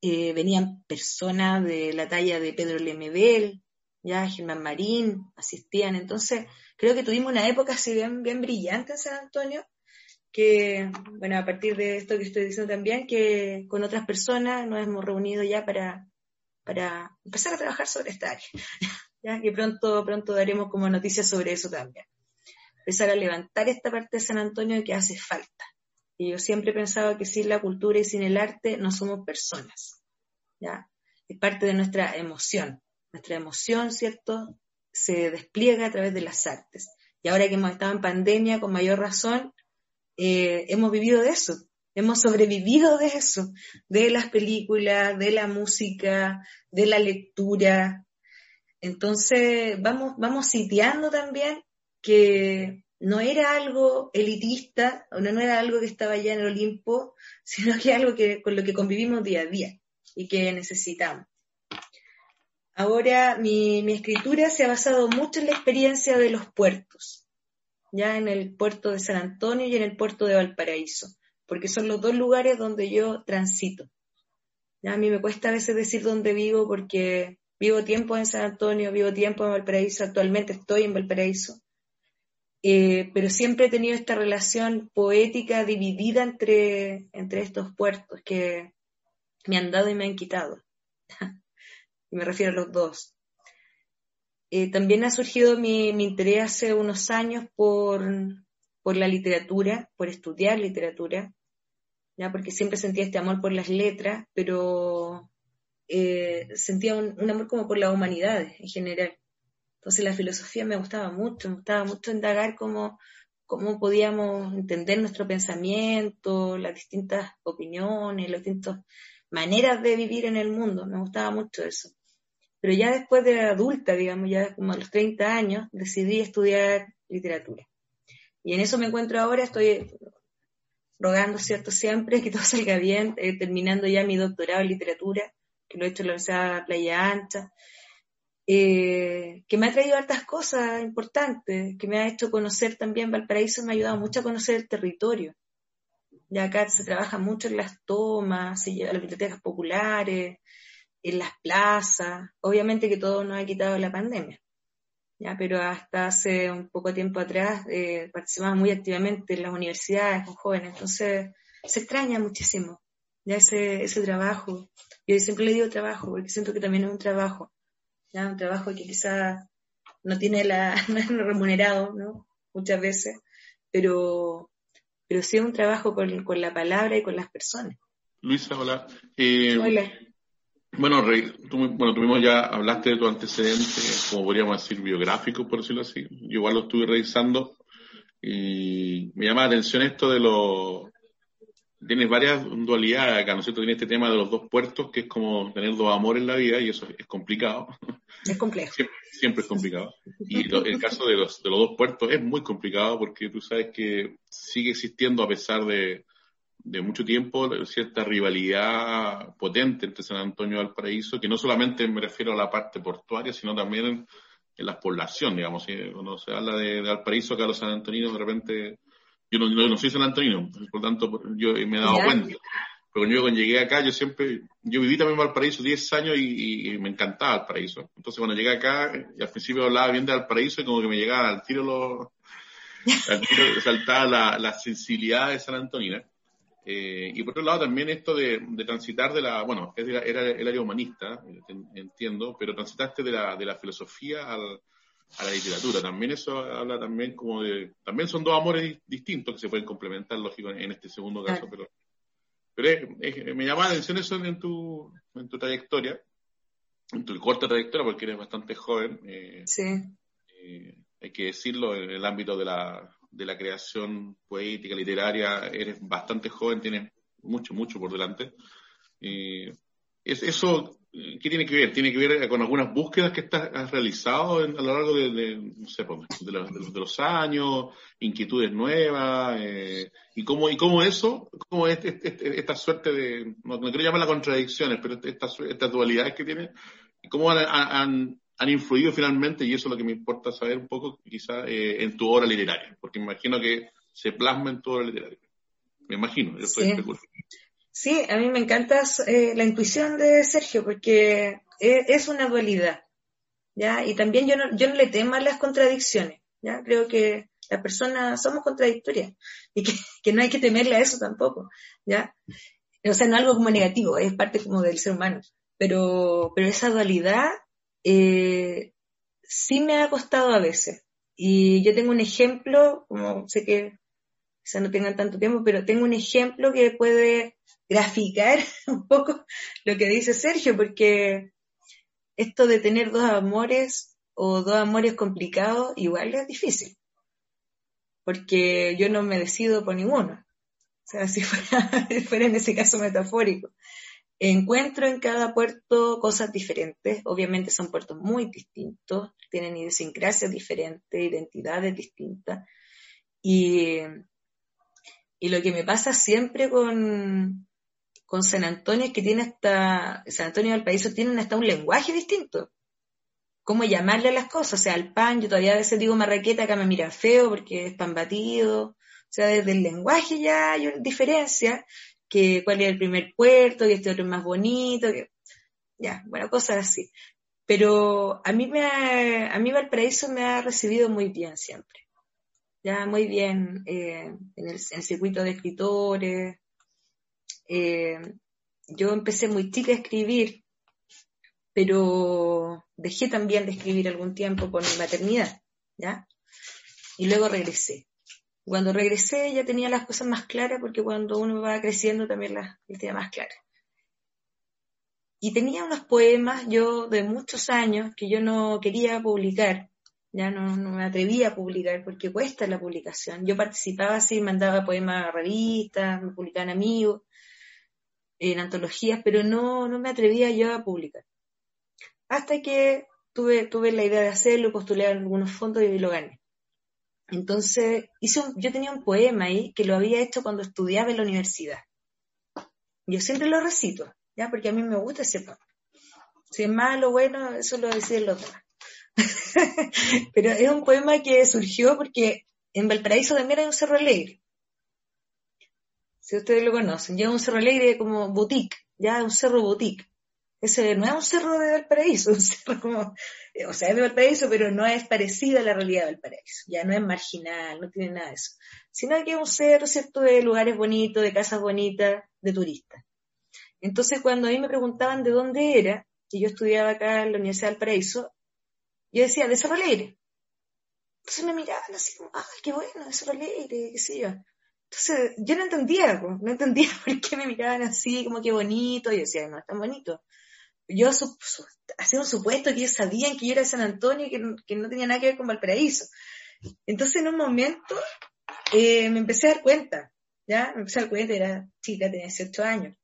eh, venían personas de la talla de Pedro Lemebel, ya Germán Marín asistían. Entonces, creo que tuvimos una época así bien, bien brillante en San Antonio, que, bueno, a partir de esto que estoy diciendo también, que con otras personas nos hemos reunido ya para, para empezar a trabajar sobre esta área. ya que pronto, pronto daremos como noticias sobre eso también. Empezar a levantar esta parte de San Antonio que hace falta. Y yo siempre he pensado que sin la cultura y sin el arte no somos personas. ¿ya? Es parte de nuestra emoción nuestra emoción, ¿cierto? Se despliega a través de las artes. Y ahora que hemos estado en pandemia, con mayor razón, eh, hemos vivido de eso, hemos sobrevivido de eso, de las películas, de la música, de la lectura. Entonces, vamos, vamos sitiando también que no era algo elitista, o no era algo que estaba ya en el Olimpo, sino que algo que, con lo que convivimos día a día y que necesitamos. Ahora mi, escritura se ha basado mucho en la experiencia de los puertos, ya en el puerto de San Antonio y en el puerto de Valparaíso, porque son los dos lugares donde yo transito. Ya a mí me cuesta a veces decir dónde vivo porque vivo tiempo en San Antonio, vivo tiempo en Valparaíso, actualmente estoy en Valparaíso, eh, pero siempre he tenido esta relación poética dividida entre, entre estos puertos que me han dado y me han quitado. me refiero a los dos. Eh, también ha surgido mi, interés hace unos años por, la literatura, por estudiar literatura, ya porque siempre sentía este amor por las letras, pero eh, sentía un, amor como por la humanidad en general. Entonces la filosofía me gustaba mucho, me gustaba mucho indagar cómo, cómo podíamos entender nuestro pensamiento, las distintas opiniones, las distintas maneras de vivir en el mundo. Me gustaba mucho eso. Pero ya después de adulta, digamos, ya como a los 30 años, decidí estudiar literatura. Y en eso me encuentro ahora, estoy rogando, ¿cierto? Siempre que todo salga bien, eh, terminando ya mi doctorado en literatura, que lo he hecho en la Universidad Playa Ancha, eh, que me ha traído hartas cosas importantes, que me ha hecho conocer también Valparaíso, me ha ayudado mucho a conocer el territorio. Ya acá se trabaja mucho en las tomas, se lleva a las bibliotecas populares, en las plazas. Obviamente que todo nos ha quitado la pandemia, ¿ya? pero hasta hace un poco tiempo atrás eh, participaba muy activamente en las universidades con jóvenes, entonces se extraña muchísimo ya ese, ese trabajo. Yo siempre le digo trabajo, porque siento que también es un trabajo, ¿ya? un trabajo que quizás no tiene la, no es remunerado, ¿no? Muchas veces, pero, pero sí es un trabajo con, con la palabra y con las personas. Luisa, hola. Eh, hola. Bueno, tú, bueno, tuvimos ya, hablaste de tu antecedente, como podríamos decir, biográfico, por decirlo así. Yo igual lo estuve revisando y me llama la atención esto de los... Tienes varias dualidades acá, ¿no es cierto? Tienes este tema de los dos puertos, que es como tener dos amores en la vida y eso es complicado. Es complejo. Siempre, es complicado. Y el caso de los, de los dos puertos es muy complicado porque tú sabes que sigue existiendo a pesar de, de mucho tiempo cierta rivalidad potente entre San Antonio y Valparaíso, que no solamente me refiero a la parte portuaria, sino también en, en la población, digamos. Cuando se habla de, Valparaíso, acá los San Antoninos, de repente, yo no, no, soy San Antonino, por lo tanto yo me he dado cuenta. Pero yo cuando llegué acá, yo siempre, yo viví también en Valparaíso 10 años y, me encantaba Valparaíso. Entonces cuando llegué acá, y al principio hablaba bien de Valparaíso y como que me llegaba al tiro los, al tiro saltaba la, la sensibilidad de San Antonino. Eh, y por otro lado también esto de, transitar de la, bueno, era, el área humanista, entiendo, pero transitaste de la, de la filosofía al, a la literatura. También eso habla también como de, también son dos amores distintos que se pueden complementar, lógico, en este segundo caso, pero, pero me llama la atención eso en tu, en tu trayectoria, en tu corta trayectoria, porque eres bastante joven. Eh, sí. Eh, hay que decirlo, en el ámbito de la, de la creación poética, literaria, eres bastante joven, tienes mucho, mucho por delante. es, ¿Eso qué tiene que ver? ¿Tiene que ver con algunas búsquedas que has realizado a lo largo de, no sé, pues, de, los, de, los, años, inquietudes nuevas? Eh, ¿Y cómo y cómo eso, cómo es, esta suerte de, no, quiero llamarla contradicciones, pero estas, estas dualidades que tiene, cómo han han influido finalmente, y eso es lo que me importa saber un poco, quizá eh, en tu obra literaria, porque me imagino que se plasma en tu obra literaria. Me imagino, yo sí. sí, a mí me encanta eh, la intuición de Sergio, porque es, una dualidad. ¿ya? Y también yo no, yo no le temo a las contradicciones, ¿ya? Creo que las personas somos contradictorias y que, no hay que temerle a eso tampoco, ¿ya? O sea, no algo como negativo, es parte como del ser humano, pero, pero esa dualidad eh, sí me ha costado a veces. Y yo tengo un ejemplo, como sé que quizás no tengan tanto tiempo, pero tengo un ejemplo que puede graficar un poco lo que dice Sergio, porque esto de tener dos amores o dos amores complicados igual es difícil, porque yo no me decido por ninguno. O sea, si fuera, fuera en ese caso metafórico. Encuentro en cada puerto cosas diferentes, obviamente son puertos muy distintos, tienen idiosincrasias diferentes, identidades distintas, y, y lo que me pasa siempre con, con San Antonio es que tiene hasta, San Antonio y Valparaíso tienen hasta un lenguaje distinto. Cómo llamarle a las cosas, o sea, al pan, yo todavía a veces digo marraqueta, acá me miran feo porque es pan batido, o sea, desde el lenguaje ya hay una diferencia, que cuál es el primer puerto, que este otro es más bonito, que, ya, bueno, cosas así. Pero a mí me a mí Valparaíso me ha recibido muy bien siempre. Ya muy bien eh, en, el, circuito de escritores. Eh, yo empecé muy chica a escribir, pero dejé también de escribir algún tiempo por mi maternidad, ¿ya? Y luego regresé. Cuando regresé ya tenía las cosas más claras porque cuando uno va creciendo también las, tenía más claras. Y tenía unos poemas yo de muchos años que yo no quería publicar, ya no, me atrevía a publicar porque cuesta la publicación. Yo participaba así, mandaba poemas a revistas, me publicaban amigos, en antologías, pero no, no me atrevía yo a publicar. Hasta que tuve, tuve la idea de hacerlo, postulé a algunos fondos y lo gané. Entonces, hice yo tenía un poema ahí que lo había hecho cuando estudiaba en la universidad. Yo siempre lo recito, ¿ya? Porque a mí me gusta ese poema. Si es malo bueno, eso lo deciden los demás. Pero es un poema que surgió porque en Valparaíso también hay un cerro alegre. Si ustedes lo conocen, ya un cerro alegre como boutique, ya un cerro boutique. Ese no es un cerro de Valparaíso, un cerro como o sea, es de Valparaíso, pero no es parecida a la realidad de Valparaíso, ya no es marginal, no tiene nada de eso, sino que es un cerro, ¿cierto?, de lugares bonitos, de casas bonitas, de turistas. Entonces, cuando a mí me preguntaban de dónde era, y yo estudiaba acá en la Universidad de Valparaíso, yo decía, de Cerro Alegre. Entonces me miraban así como, ay, qué bueno, de Cerro Alegre, qué sé yo. Entonces, yo no entendía, no entendía por qué me miraban así, como qué bonito, y yo decía, no es tan bonito yo hacía un supuesto que ellos sabían que yo era de San Antonio y que, no tenía nada que ver con Valparaíso. Entonces en un momento eh, me empecé a dar cuenta, ¿ya? Me empecé a dar cuenta, era chica, tenía 18 años.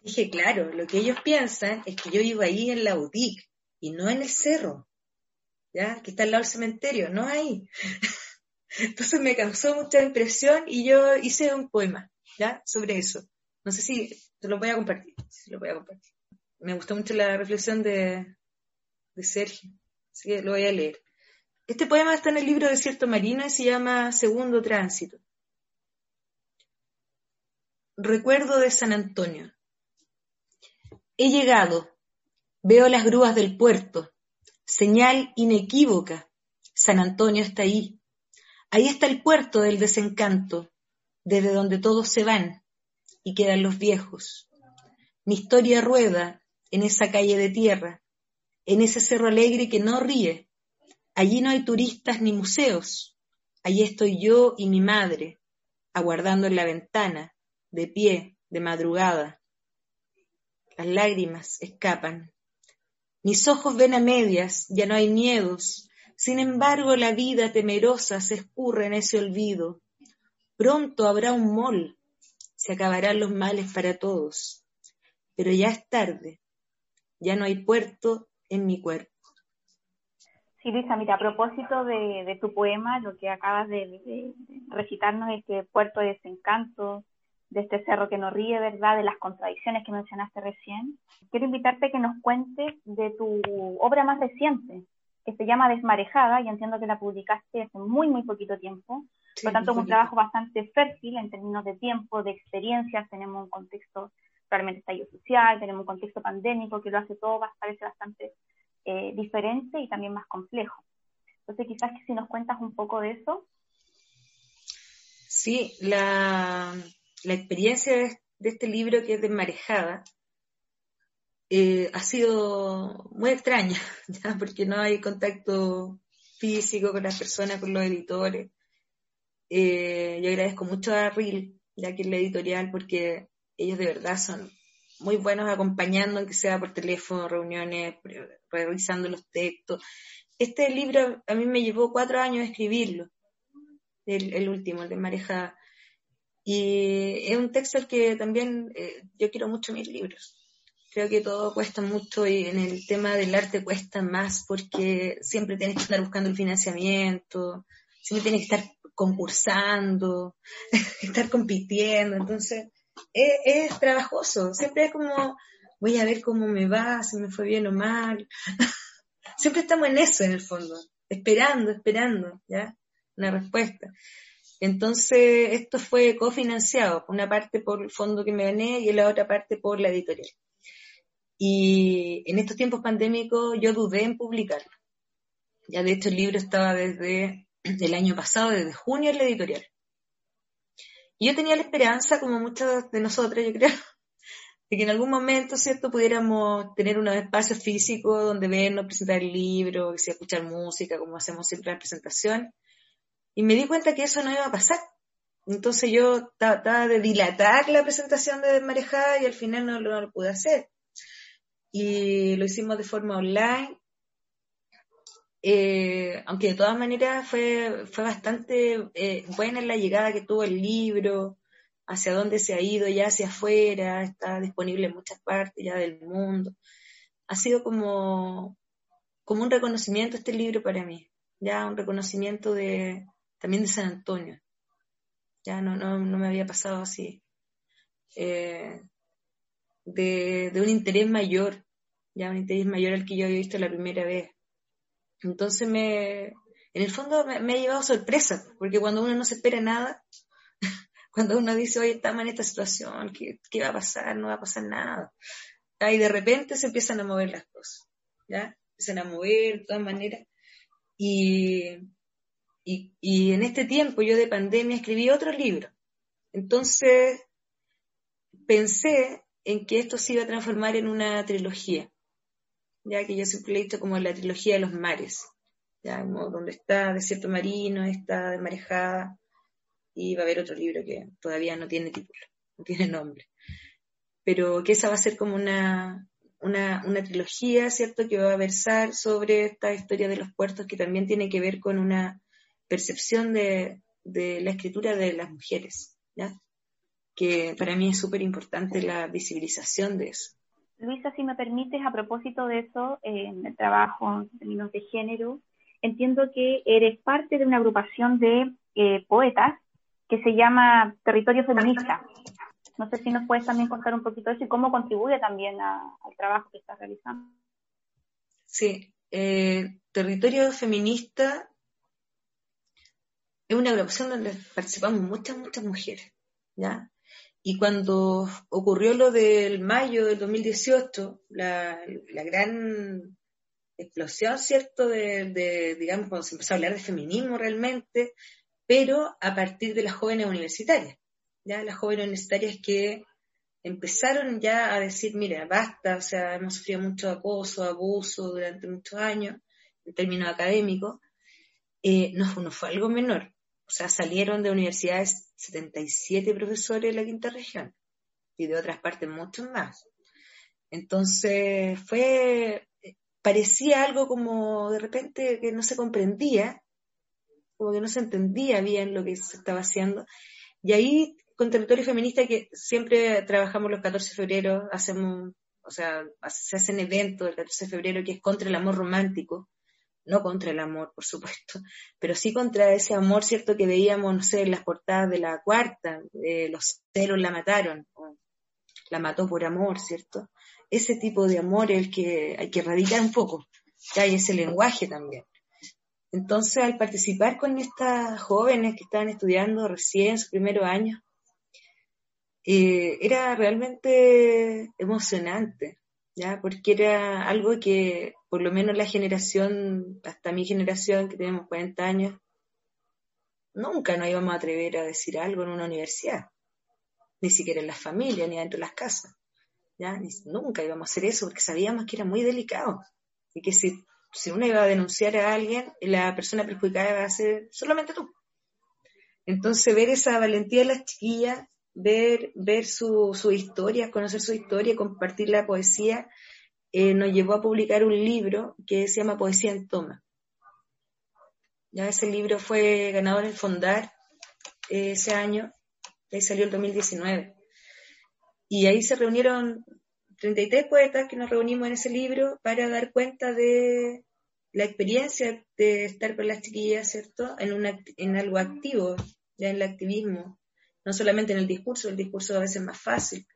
Dije, claro, lo que ellos piensan es que yo iba ahí en la boutique y no en el cerro, ¿ya? Que está al lado del cementerio, no ahí. Entonces me causó mucha impresión y yo hice un poema, ¿ya? Sobre eso. No sé si te lo voy a compartir, si lo voy a compartir me gustó mucho la reflexión de, Sergio, así que lo voy a leer. Este poema está en el libro Desierto Marino y se llama Segundo Tránsito. Recuerdo de San Antonio. He llegado, veo las grúas del puerto, señal inequívoca. San Antonio está ahí. Ahí está el puerto del desencanto, desde donde todos se van y quedan los viejos. Mi historia rueda en esa calle de tierra, en ese cerro alegre que no ríe. Allí no hay turistas ni museos. Allí estoy yo y mi madre, aguardando en la ventana, de pie, de madrugada. Las lágrimas escapan. Mis ojos ven a medias, ya no hay miedos. Sin embargo, la vida temerosa se escurre en ese olvido. Pronto habrá un mol, se acabarán los males para todos. Pero ya es tarde, ya no hay puerto en mi cuerpo. Sí, Luisa, mira, a propósito de, tu poema, lo que acabas de, recitarnos, este puerto de desencanto, de este cerro que no ríe, ¿verdad? De las contradicciones que mencionaste recién. Quiero invitarte a que nos cuentes de tu obra más reciente, que se llama Desmarejada, y entiendo que la publicaste hace muy, muy poquito tiempo. Por lo tanto, un trabajo bastante fértil en términos de tiempo, de experiencias, tenemos un contexto está estallido social, tenemos un contexto pandémico que lo hace todo, parece bastante eh, diferente y también más complejo. Entonces, quizás que si nos cuentas un poco de eso. Sí, la, la experiencia de, este libro que es de Marejada eh, ha sido muy extraña, ¿ya? porque no hay contacto físico con las personas, con los editores. Eh, yo agradezco mucho a Ril, ya que es la editorial, porque ellos de verdad son muy buenos acompañando, aunque sea por teléfono, reuniones, revisando los textos. Este libro a mí me llevó cuatro años escribirlo, el, último, el de Mareja. Y es un texto al que también eh, yo quiero mucho mis libros. Creo que todo cuesta mucho y en el tema del arte cuesta más porque siempre tienes que estar buscando el financiamiento, siempre tienes que estar concursando, estar compitiendo. Entonces, es, trabajoso. Siempre es como, voy a ver cómo me va, si me fue bien o mal. siempre estamos en eso, en el fondo, esperando, esperando, ¿ya? Una respuesta. Entonces, esto fue cofinanciado, una parte por el fondo que me gané y la otra parte por la editorial. Y en estos tiempos pandémicos yo dudé en publicarlo. Ya de hecho el libro estaba desde el año pasado, desde junio en la editorial. Y yo tenía la esperanza, como muchos de nosotros, yo creo, de que en algún momento, ¿cierto?, pudiéramos tener un espacio físico donde vernos, presentar el libro, escuchar música, como hacemos siempre la presentación. Y me di cuenta que eso no iba a pasar. Entonces yo trataba de dilatar la presentación de Marejada y al final no lo pude hacer. Y lo hicimos de forma online eh, aunque de todas maneras fue, fue bastante eh, buena la llegada que tuvo el libro, hacia dónde se ha ido ya hacia afuera, está disponible en muchas partes ya del mundo. Ha sido como, como un reconocimiento este libro para mí, ya un reconocimiento de, también de San Antonio. Ya no, no, no me había pasado así. Eh, de, de un interés mayor, ya un interés mayor al que yo había visto la primera vez. Entonces me, en el fondo me, ha llevado sorpresa, porque cuando uno no se espera nada, cuando uno dice, oye, estamos en esta situación, ¿qué, va a pasar? No va a pasar nada. Y de repente se empiezan a mover las cosas, ¿ya? Empiezan a mover de todas maneras. Y, y, y en este tiempo yo de pandemia escribí otro libro. Entonces pensé en que esto se iba a transformar en una trilogía ya que yo siempre he visto como la trilogía de los mares, ya donde está Desierto Marino, está de Marejada, y va a haber otro libro que todavía no tiene título, no tiene nombre. Pero que esa va a ser como una, una, una trilogía, ¿cierto?, que va a versar sobre esta historia de los puertos que también tiene que ver con una percepción de, de la escritura de las mujeres, ¿ya? que para mí es súper importante la visibilización de eso. Luisa, si me permites, a propósito de eso, en el trabajo en términos de género, entiendo que eres parte de una agrupación de eh, poetas que se llama Territorio Feminista. No sé si nos puedes también contar un poquito de eso y cómo contribuye también al trabajo que estás realizando. Sí, eh, Territorio Feminista es una agrupación donde participamos muchas, muchas mujeres, ¿ya? Y cuando ocurrió lo del mayo del 2018, la, la gran explosión, ¿cierto? De, digamos, cuando se empezó a hablar de feminismo realmente, pero a partir de las jóvenes universitarias, ya las jóvenes universitarias que empezaron ya a decir, mira, basta, o sea, hemos sufrido mucho acoso, abuso durante muchos años, en términos académicos, eh, no, no fue algo menor. O sea, salieron de universidades 77 profesores de la quinta región y de otras partes muchos más. Entonces fue, parecía algo como de repente que no se comprendía, como que no se entendía bien lo que se estaba haciendo. Y ahí, con Territorio Feminista, que siempre trabajamos los 14 de febrero, hacemos, o sea, se hacen eventos el 14 de febrero que es contra el amor romántico, no contra el amor, por supuesto, pero sí contra ese amor, ¿cierto? Que veíamos, no sé, en las portadas de la cuarta, los celos la mataron, la mató por amor, ¿cierto? Ese tipo de amor es el que hay que erradicar un poco, ya hay ese lenguaje también. Entonces, al participar con estas jóvenes que estaban estudiando recién su primer año, eh, era realmente emocionante, ¿ya? Porque era algo que, por lo menos la generación, hasta mi generación, que tenemos 40 años, nunca nos íbamos a atrever a decir algo en una universidad, ni siquiera en las familias, ni dentro de las casas. ¿ya? nunca íbamos a hacer eso porque sabíamos que era muy delicado y que si, si uno iba a denunciar a alguien, la persona perjudicada iba a ser solamente tú. Entonces, ver esa valentía de las chiquillas, ver, ver su, su historia, conocer su historia, compartir la poesía, eh, nos llevó a publicar un libro que se llama Poesía en Toma. Ya ese libro fue ganador en Fondar eh, ese año, ahí salió el 2019. Y ahí se reunieron 33 poetas que nos reunimos en ese libro para dar cuenta de la experiencia de estar con las chiquillas, ¿cierto? En, una, en algo activo, ya en el activismo, no solamente en el discurso, el discurso a veces es más fácil,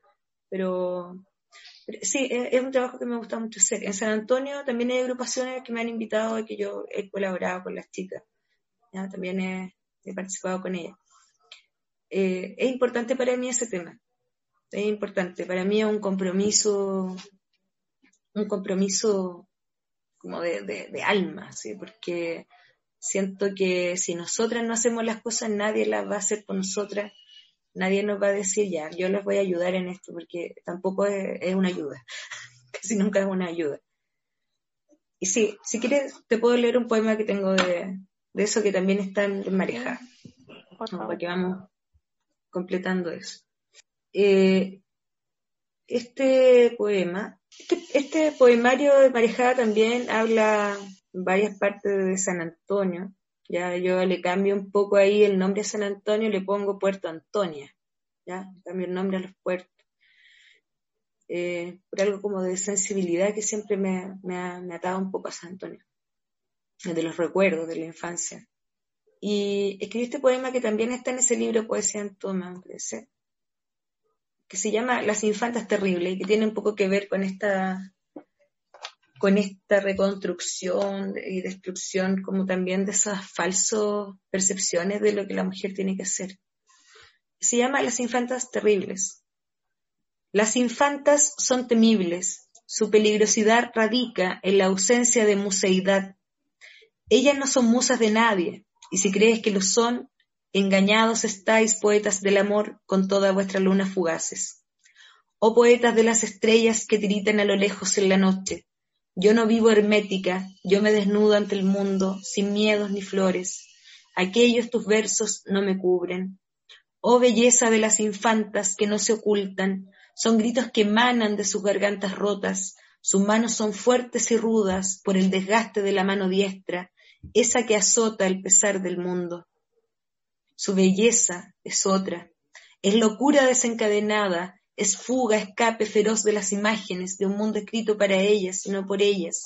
pero, sí, es, un trabajo que me gusta mucho hacer. En San Antonio también hay agrupaciones que me han invitado y que yo he colaborado con las chicas, también he, participado con ellas. Eh, es importante para mí ese tema, es importante. Para mí es un compromiso, un compromiso como de, de, alma, ¿sí? porque siento que si nosotras no hacemos las cosas, nadie las va a hacer por nosotras, nadie nos va a decir, ya, yo les voy a ayudar en esto, porque tampoco es, una ayuda, casi nunca es una ayuda. Y sí, si quieres, te puedo leer un poema que tengo de, de eso que también está en Mareja, para que vamos completando eso. Eh, este poema, este, este, poemario de Marejada también habla varias partes de San Antonio. Ya yo le cambio un poco ahí el nombre a San Antonio, le pongo Puerto Antonia. Ya cambio el nombre a los puertos. Eh, por algo como de sensibilidad que siempre me, me, ha, me atado un poco a San Antonio, de los recuerdos de la infancia. Y escribí este poema que también está en ese libro Poesía en Toma, que se llama Las infantas terribles y que tiene un poco que ver con esta con esta reconstrucción y destrucción como también de esas falsas percepciones de lo que la mujer tiene que hacer. Se llama Las infantas terribles. Las infantas son temibles, su peligrosidad radica en la ausencia de museidad. Ellas no son musas de nadie, y si crees que lo son, Engañados estáis, poetas del amor, con toda vuestra luna fugaces. Oh poetas de las estrellas que tiritan a lo lejos en la noche, yo no vivo hermética, yo me desnudo ante el mundo, sin miedos ni flores. Aquellos tus versos no me cubren. Oh belleza de las infantas que no se ocultan, son gritos que emanan de sus gargantas rotas, sus manos son fuertes y rudas por el desgaste de la mano diestra, esa que azota el pesar del mundo. Su belleza es otra. Es locura desencadenada, es fuga, escape feroz de las imágenes de un mundo escrito para ellas y no por ellas.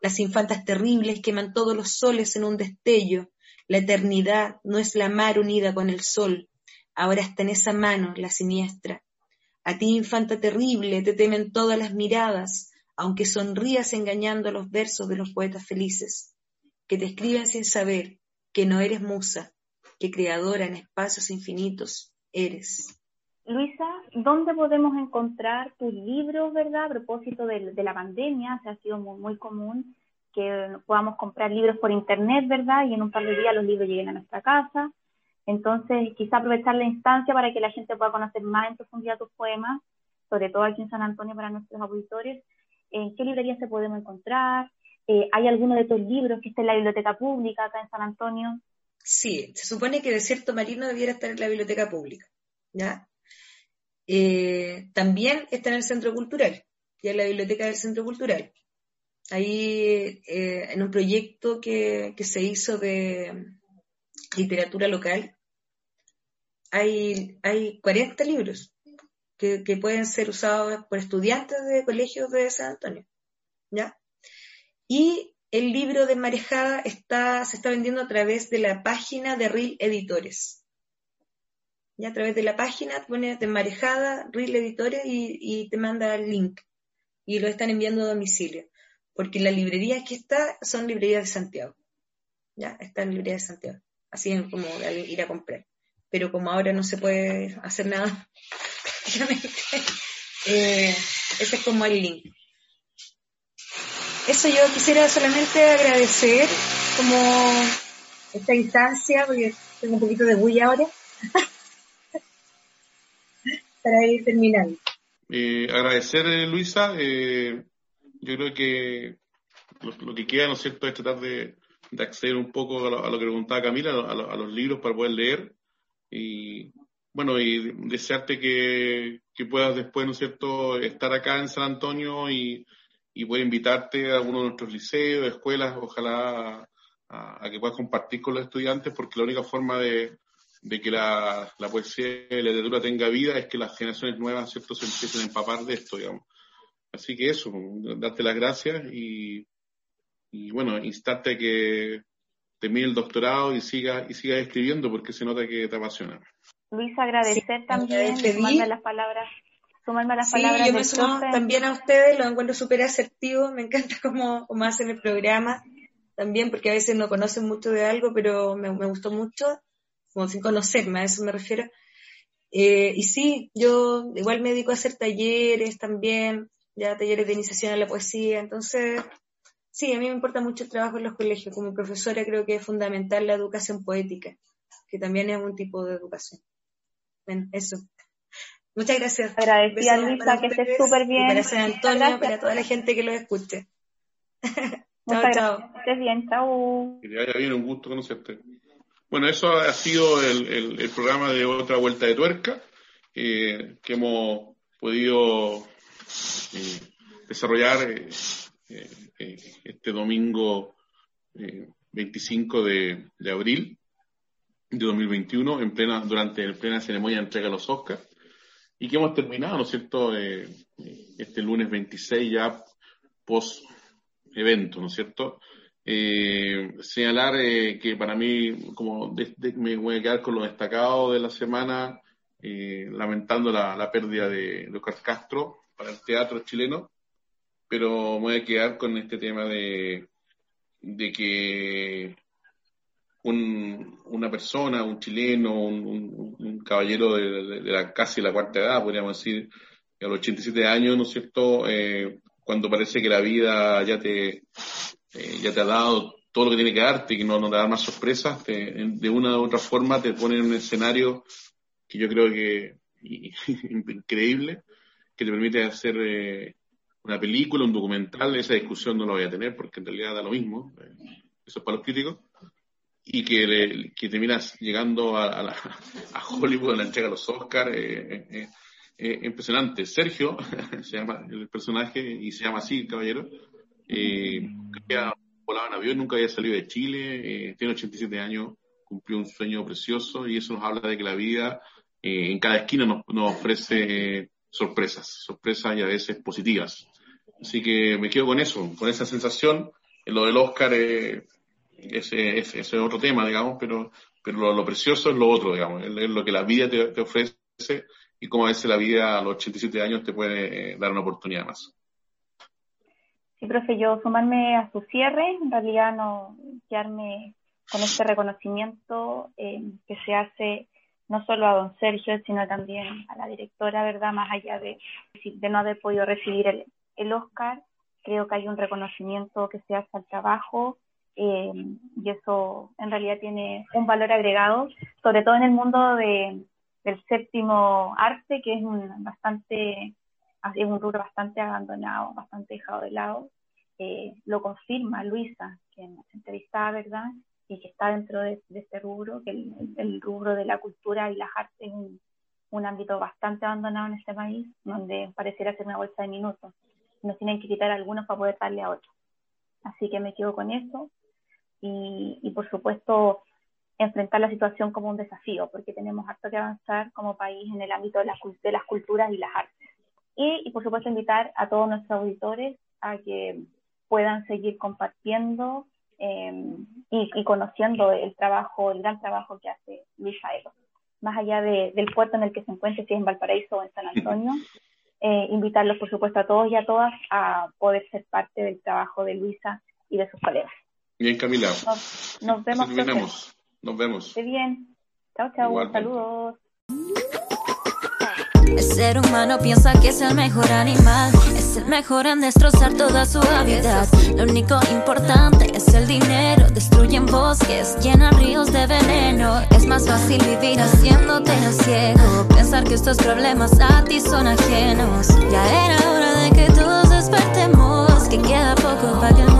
Las infantas terribles queman todos los soles en un destello. La eternidad no es la mar unida con el sol. Ahora está en esa mano la siniestra. A ti, infanta terrible, te temen todas las miradas, aunque sonrías engañando a los versos de los poetas felices, que te escriben sin saber que no eres musa, que creadora en espacios infinitos eres. Luisa, ¿dónde podemos encontrar tus libros, verdad? A propósito de, la pandemia, se ha sido muy, muy común que podamos comprar libros por internet, ¿verdad? Y en un par de días los libros lleguen a nuestra casa. Entonces, quizá aprovechar la instancia para que la gente pueda conocer más en profundidad tus poemas, sobre todo aquí en San Antonio para nuestros auditores. ¿En qué librería se podemos encontrar? Eh, ¿Hay alguno de tus libros que esté en la biblioteca pública acá en San Antonio? Sí, se supone que Desierto Marino debiera estar en la biblioteca pública, ¿ya? Eh, también está en el Centro Cultural, ya en la biblioteca del Centro Cultural. Ahí, eh, en un proyecto que, se hizo de literatura local, hay, hay 40 libros que, que pueden ser usados por estudiantes de colegios de San Antonio, ¿ya? Y el libro de Marejada está, se está vendiendo a través de la página de Real Editores. Y a través de la página pones de Marejada, Real Editores y, te manda el link. Y lo están enviando a domicilio. Porque las librerías que está son librerías de Santiago. Ya, está en librería de Santiago. Así es como ir a comprar. Pero como ahora no se puede hacer nada, eh, ese es como el link. eso yo quisiera solamente agradecer como esta instancia, porque tengo un poquito de bulla ahora, para ir terminando. Eh, agradecer, eh, Luisa. Eh, yo creo que lo, que queda, ¿no es cierto?, es tratar de, acceder un poco a lo, que preguntaba Camila, a, los libros para poder leer. Y bueno, y desearte que, puedas después, ¿no es cierto?, estar acá en San Antonio y, y poder invitarte a alguno de nuestros liceos, escuelas, ojalá a, que puedas compartir con los estudiantes, porque la única forma de, que la, poesía y la literatura tenga vida es que las generaciones nuevas, ¿cierto?, se empiecen a empapar de esto, digamos. Así que eso, darte las gracias y, y bueno, instarte a que termine el doctorado y siga y siga escribiendo porque se nota que te apasiona. Luis, agradecer también, sumarme las palabras, sumarme las palabras. Yo me sumo también a ustedes, lo encuentro súper asertivo, me encanta cómo, cómo hacen el programa, también porque a veces no conocen mucho de algo, pero me, me gustó mucho, como sin conocerme, a eso me refiero. Eh, y sí, yo igual me dedico a hacer talleres también, ya talleres de iniciación a la poesía, entonces sí, a mí me importa mucho el trabajo en los colegios, como profesora creo que es fundamental la educación poética, que también es un tipo de educación. Bueno, eso. Muchas gracias. Agradecida Luisa, que estés súper bien. Gracias Antonio, para toda la gente que lo escuche. chao, chao. Que estés bien, chao. Que te vaya bien, un gusto conocerte. Bueno, eso ha sido el, el, programa de Otra Vuelta de Tuerca, que hemos podido eh, desarrollar eh, eh, este domingo 25 de, de, abril de 2021, en plena, durante la plena ceremonia de entrega de los Oscars, y que hemos terminado, ¿no es cierto?, este lunes 26 ya post evento, ¿no es cierto? Eh, señalar eh, que para mí, como me voy a quedar con lo destacado de la semana, eh, lamentando la, pérdida de Lucas Castro para el teatro chileno, pero me voy a quedar con este tema de, de que una persona, un chileno, un, caballero de, la casi la cuarta edad, podríamos decir, a los 87 años, ¿no es cierto?, cuando parece que la vida ya te, eh, ya te ha dado todo lo que tiene que darte y que no, no te da más sorpresas, de una u otra forma te pone en un escenario que yo creo que increíble, que te permite hacer eh, una película, un documental, esa discusión no la voy a tener porque en realidad da lo mismo, eh, eso es para los críticos, y que, que terminas llegando a, a, a Hollywood, a la entrega de los Oscars, eh, impresionante. Sergio, se llama el personaje, y se llama así, caballero, eh, había volado en avión, nunca había salido de Chile, eh, tiene 87 años, cumplió un sueño precioso y eso nos habla de que la vida eh, en cada esquina nos, nos ofrece sorpresas, sorpresas y a veces positivas. Así que me quedo con eso, con esa sensación. En lo del Oscar, ese, ese, es otro tema, digamos, pero, pero lo, precioso es lo otro, digamos, es, lo que la vida te, te ofrece y cómo a veces la vida a los 87 años te puede eh, dar una oportunidad más. Sí, profe, yo sumarme a su cierre, en realidad no quedarme con este reconocimiento eh, que se hace no solo a don Sergio, sino también a la directora, ¿verdad? Más allá de, de no haber podido recibir el, el Oscar, creo que hay un reconocimiento que se hace al trabajo eh, y eso en realidad tiene un valor agregado, sobre todo en el mundo de, del séptimo arte, que es un bastante, es un rubro bastante abandonado, bastante dejado de lado. Eh, lo confirma Luisa, que nos entrevistaba, ¿verdad? Y que está dentro de, este rubro, que el, rubro de la cultura y las artes es un, ámbito bastante abandonado en este país, donde pareciera ser una bolsa de minutos. Nos tienen que quitar algunos para poder darle a otros. Así que me quedo con eso. Y, por supuesto, enfrentar la situación como un desafío, porque tenemos harto que avanzar como país en el ámbito de de las culturas y las artes. Y, por supuesto, invitar a todos nuestros auditores a que puedan seguir compartiendo em, y, conociendo el trabajo, el gran trabajo que hace Luisa Ego. Más allá del puerto en el que se encuentre, si es en Valparaíso o en San Antonio, eh, invitarlos, por supuesto, a todos y a todas a poder ser parte del trabajo de Luisa y de sus colegas. Bien, Camila. Nos, vemos. Nos vemos. Qué bien. Chao, chao. Saludos. El ser humano piensa que es el mejor animal, es el mejor en destrozar toda su hábitat. Lo único importante es el dinero, destruyen bosques, llenan ríos de veneno. Es más fácil vivir haciéndote a ciego, pensar que estos problemas a ti son ajenos. Ya era hora de que todos despertemos, que queda poco para que el